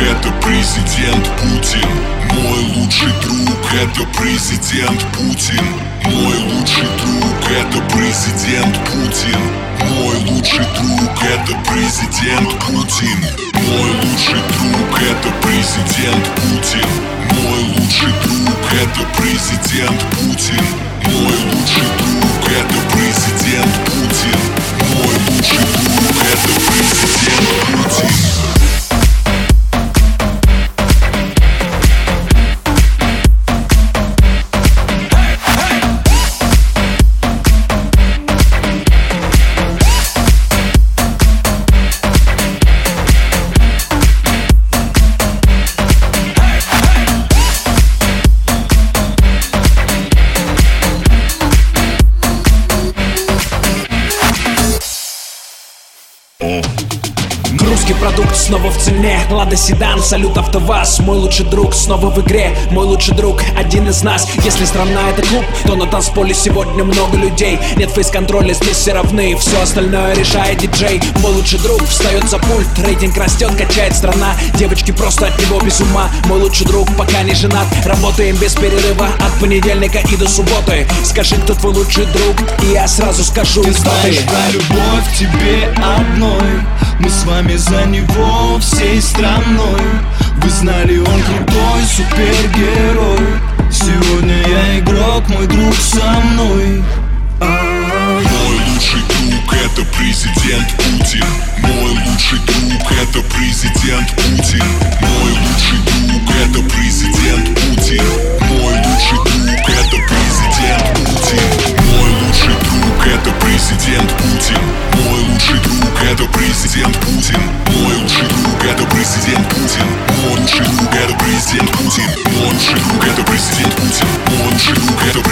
это президент Путин. Мой лучший друг это президент Путин. Мой лучший друг это президент Путин. Мой лучший друг это президент Путин. Мой лучший друг это президент Путин. Мой лучший друг это президент Путин Oh. Русский продукт снова в цене. Лада Седан, салют АвтоВАЗ. Мой лучший друг снова в игре. Мой лучший друг, один из нас. Если страна это клуб, то на танцполе сегодня много людей. Нет фейс-контроля, здесь все равны. Все остальное решает диджей. Мой лучший друг встает за пульт. Рейтинг растет, качает страна. Девочки просто от него без ума. Мой лучший друг пока не женат. Работаем без перерыва. От понедельника и до субботы. Скажи, кто твой лучший друг? И я сразу скажу, Ты знаешь про любовь тебе одной Мы с вами за него всей страной. Вы знали, он крутой супергерой. Сегодня я игрок, мой друг со мной. Мой лучший друг это президент Путин. Мой лучший друг это президент Путин Путин, он же любит обрести Путин, он же любит обрести